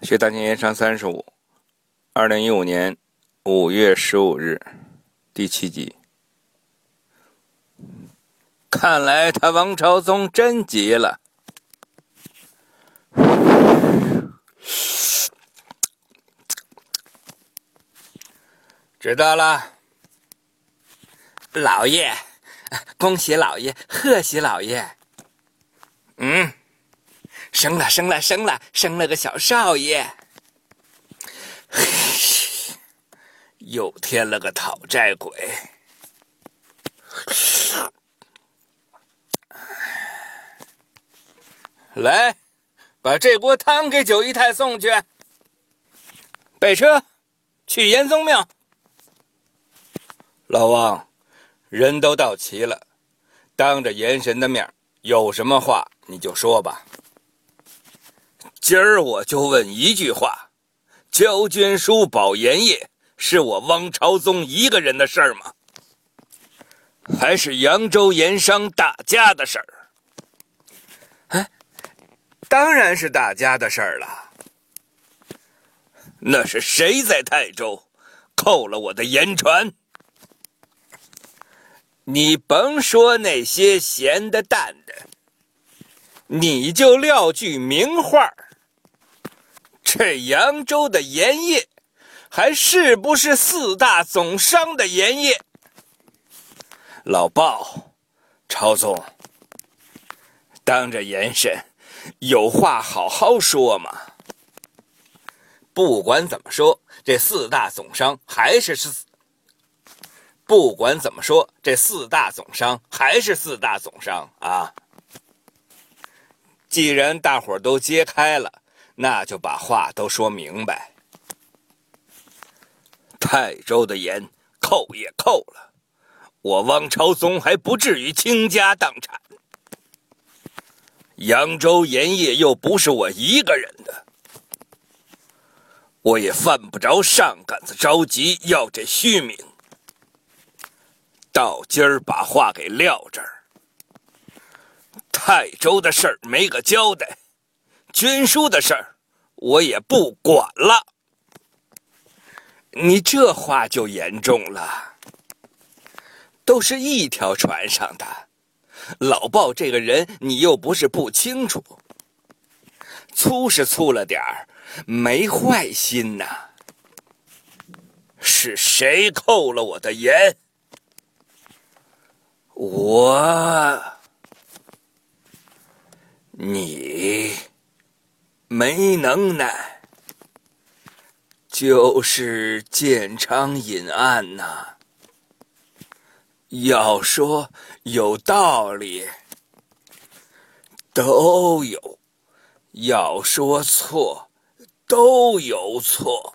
学大经盐商三十五，二零一五年五月十五日，第七集。看来他王朝宗真急了。知道了，老爷，恭喜老爷，贺喜老爷。嗯，生了，生了，生了，生了个小少爷。又添了个讨债鬼。来，把这锅汤给九姨太送去。备车，去严宗庙。老王，人都到齐了，当着严神的面，有什么话你就说吧。今儿我就问一句话：交捐书保盐业，是我汪朝宗一个人的事儿吗？还是扬州盐商大家的事儿？哎，当然是大家的事儿了。那是谁在泰州扣了我的盐船？你甭说那些闲的淡的，你就撂句名话这扬州的盐业，还是不是四大总商的盐业？老鲍，朝宗，当着严审，有话好好说嘛。不管怎么说，这四大总商还是是。不管怎么说，这四大总商还是四大总商啊！既然大伙都揭开了，那就把话都说明白。泰州的盐扣也扣了，我汪朝宗还不至于倾家荡产。扬州盐业又不是我一个人的，我也犯不着上杆子着急要这虚名。到今儿把话给撂这儿，泰州的事儿没个交代，捐书的事儿我也不管了。你这话就严重了，都是一条船上的，老鲍这个人你又不是不清楚，粗是粗了点儿，没坏心呐。是谁扣了我的盐？我，你没能耐，就是建昌隐案呐。要说有道理，都有；要说错，都有错。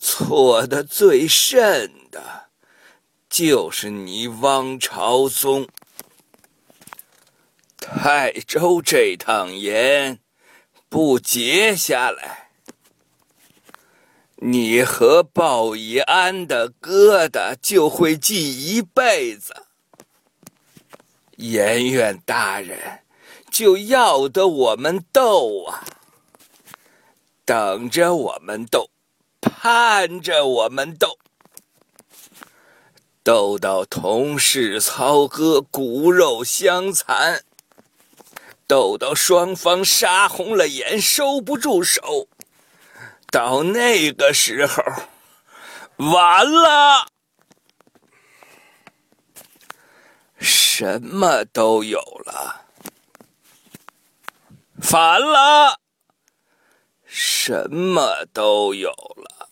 错的最甚的。就是你汪朝宗，泰州这趟盐不结下来，你和鲍以安的疙瘩就会记一辈子。盐院大人就要得我们斗啊，等着我们斗，盼着我们斗。斗到同室操戈，骨肉相残；斗到双方杀红了眼，收不住手。到那个时候，完了，什么都有了；反了，什么都有了。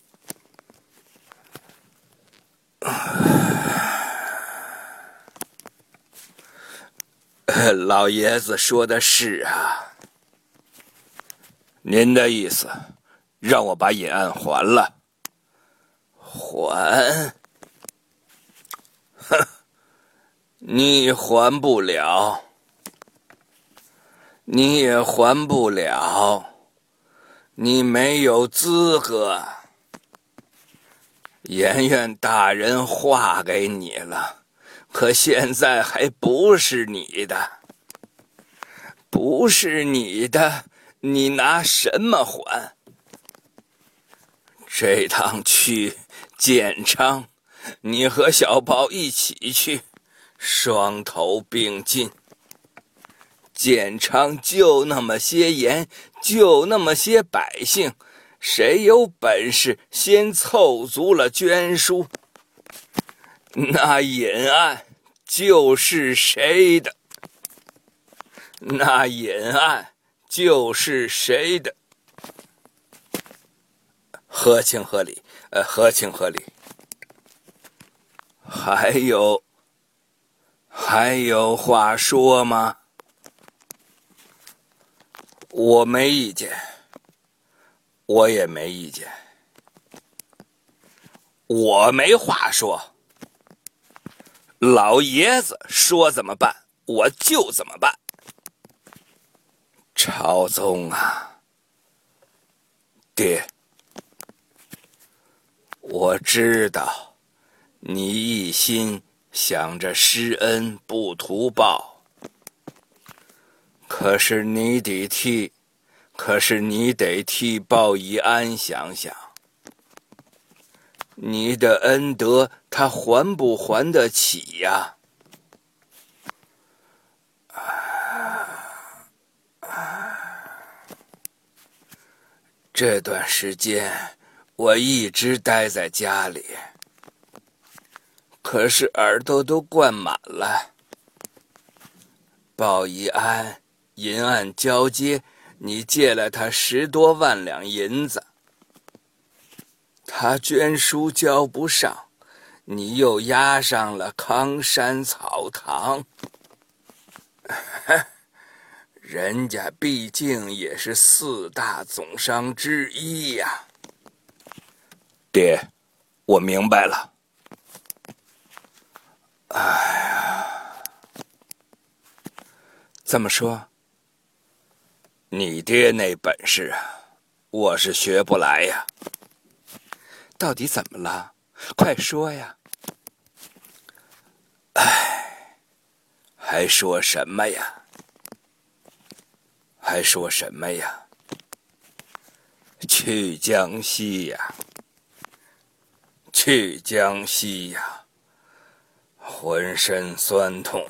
老爷子说的是啊，您的意思，让我把隐案还了？还？哼，你还不了，你也还不了，你没有资格。严院大人划给你了。可现在还不是你的，不是你的，你拿什么还？这趟去建昌，你和小宝一起去，双头并进。建昌就那么些盐，就那么些百姓，谁有本事先凑足了捐书，那隐案就是谁的。那隐案就是谁的？合情合理，呃，合情合理。还有，还有话说吗？我没意见，我也没意见，我没话说。老爷子说怎么办，我就怎么办。朝宗啊，爹，我知道你一心想着施恩不图报。可是你得替，可是你得替鲍以安想想，你的恩德他还不还得起呀？这段时间我一直待在家里，可是耳朵都灌满了。鲍以安。银案交接，你借了他十多万两银子，他捐书交不上，你又押上了康山草堂。人家毕竟也是四大总商之一呀。爹，我明白了。哎呀，这么说？你爹那本事啊，我是学不来呀。到底怎么了？快说呀！哎，还说什么呀？还说什么呀？去江西呀！去江西呀！浑身酸痛，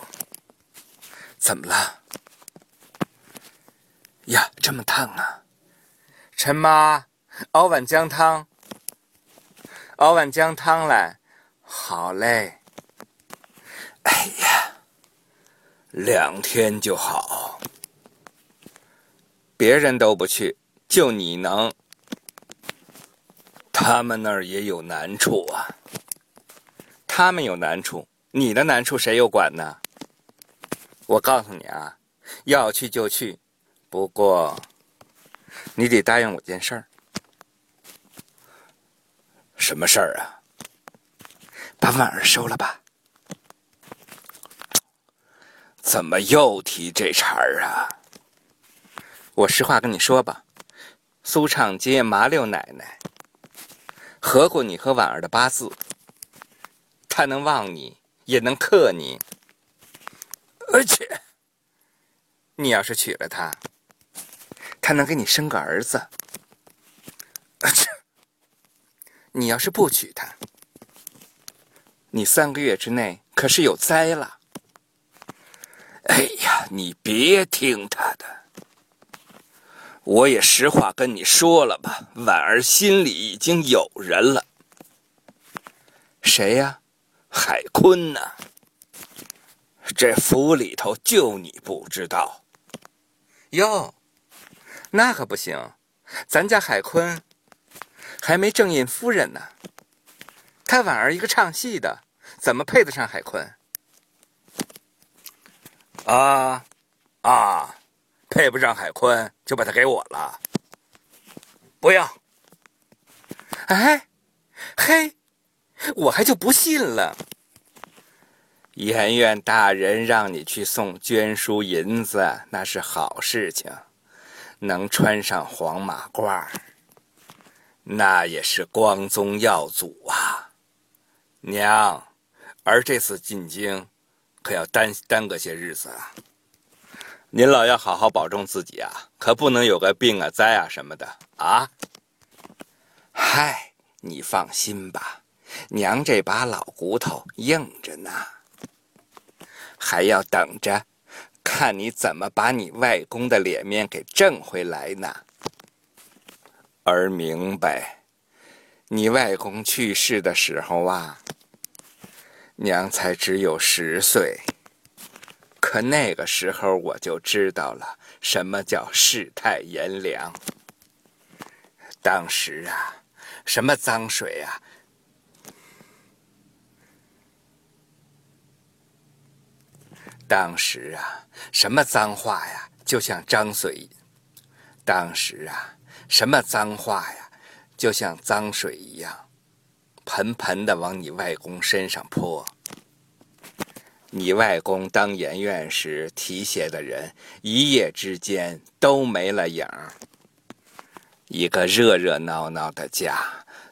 怎么了？呀，这么烫啊！陈妈，熬碗姜汤，熬碗姜汤来。好嘞。哎呀，两天就好。别人都不去，就你能。他们那儿也有难处啊。他们有难处，你的难处谁又管呢？我告诉你啊，要去就去。不过，你得答应我件事儿。什么事儿啊？把婉儿收了吧。怎么又提这茬儿啊？我实话跟你说吧，苏畅街麻六奶奶合过你和婉儿的八字，她能旺你，也能克你，而且你要是娶了她。她能给你生个儿子，你要是不娶她，你三个月之内可是有灾了。哎呀，你别听他的，我也实话跟你说了吧，婉儿心里已经有人了。谁呀？海坤呢？这府里头就你不知道，哟。那可不行，咱家海坤还没正印夫人呢。他婉儿一个唱戏的，怎么配得上海坤？啊啊，配不上海坤，就把他给我了。不要！哎，嘿，我还就不信了。颜院大人让你去送捐书银子，那是好事情。能穿上黄马褂那也是光宗耀祖啊！娘，儿这次进京，可要耽耽搁些日子啊。您老要好好保重自己啊，可不能有个病啊、灾啊什么的啊。嗨，你放心吧，娘这把老骨头硬着呢，还要等着，看你怎么把你外公的脸面给挣回来呢。儿明白，你外公去世的时候啊，娘才只有十岁。可那个时候我就知道了什么叫世态炎凉。当时啊，什么脏水啊，当时啊，什么脏话呀，就像脏水；当时啊，什么脏话呀，就像脏水一样，盆盆的往你外公身上泼。你外公当研院时提携的人，一夜之间都没了影儿。一个热热闹闹的家，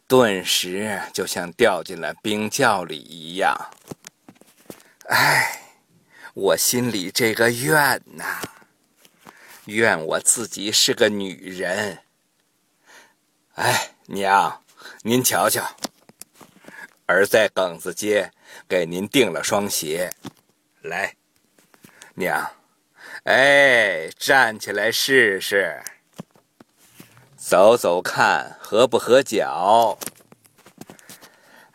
顿时就像掉进了冰窖里一样。唉，我心里这个怨呐，怨我自己是个女人。哎，娘，您瞧瞧，儿在耿子街给您订了双鞋。来，娘，哎，站起来试试，走走看合不合脚。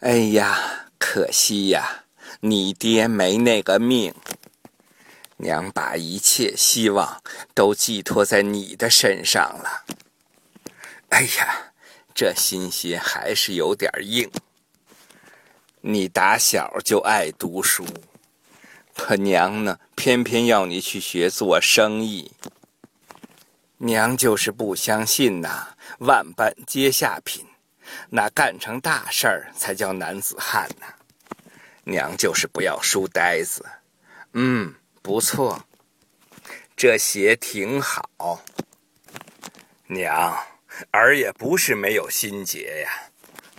哎呀，可惜呀，你爹没那个命。娘把一切希望都寄托在你的身上了。哎呀，这心心还是有点硬。你打小就爱读书。可娘呢，偏偏要你去学做生意。娘就是不相信呐，万般皆下品，那干成大事儿才叫男子汉呢。娘就是不要书呆子。嗯，不错，这鞋挺好。娘，儿也不是没有心结呀，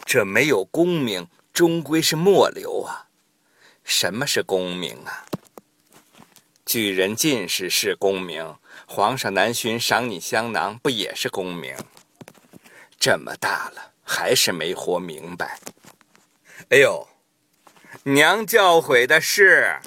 这没有功名，终归是末流啊。什么是功名啊？举人进士是功名，皇上南巡赏你香囊，不也是功名？这么大了，还是没活明白。哎呦，娘教诲的是。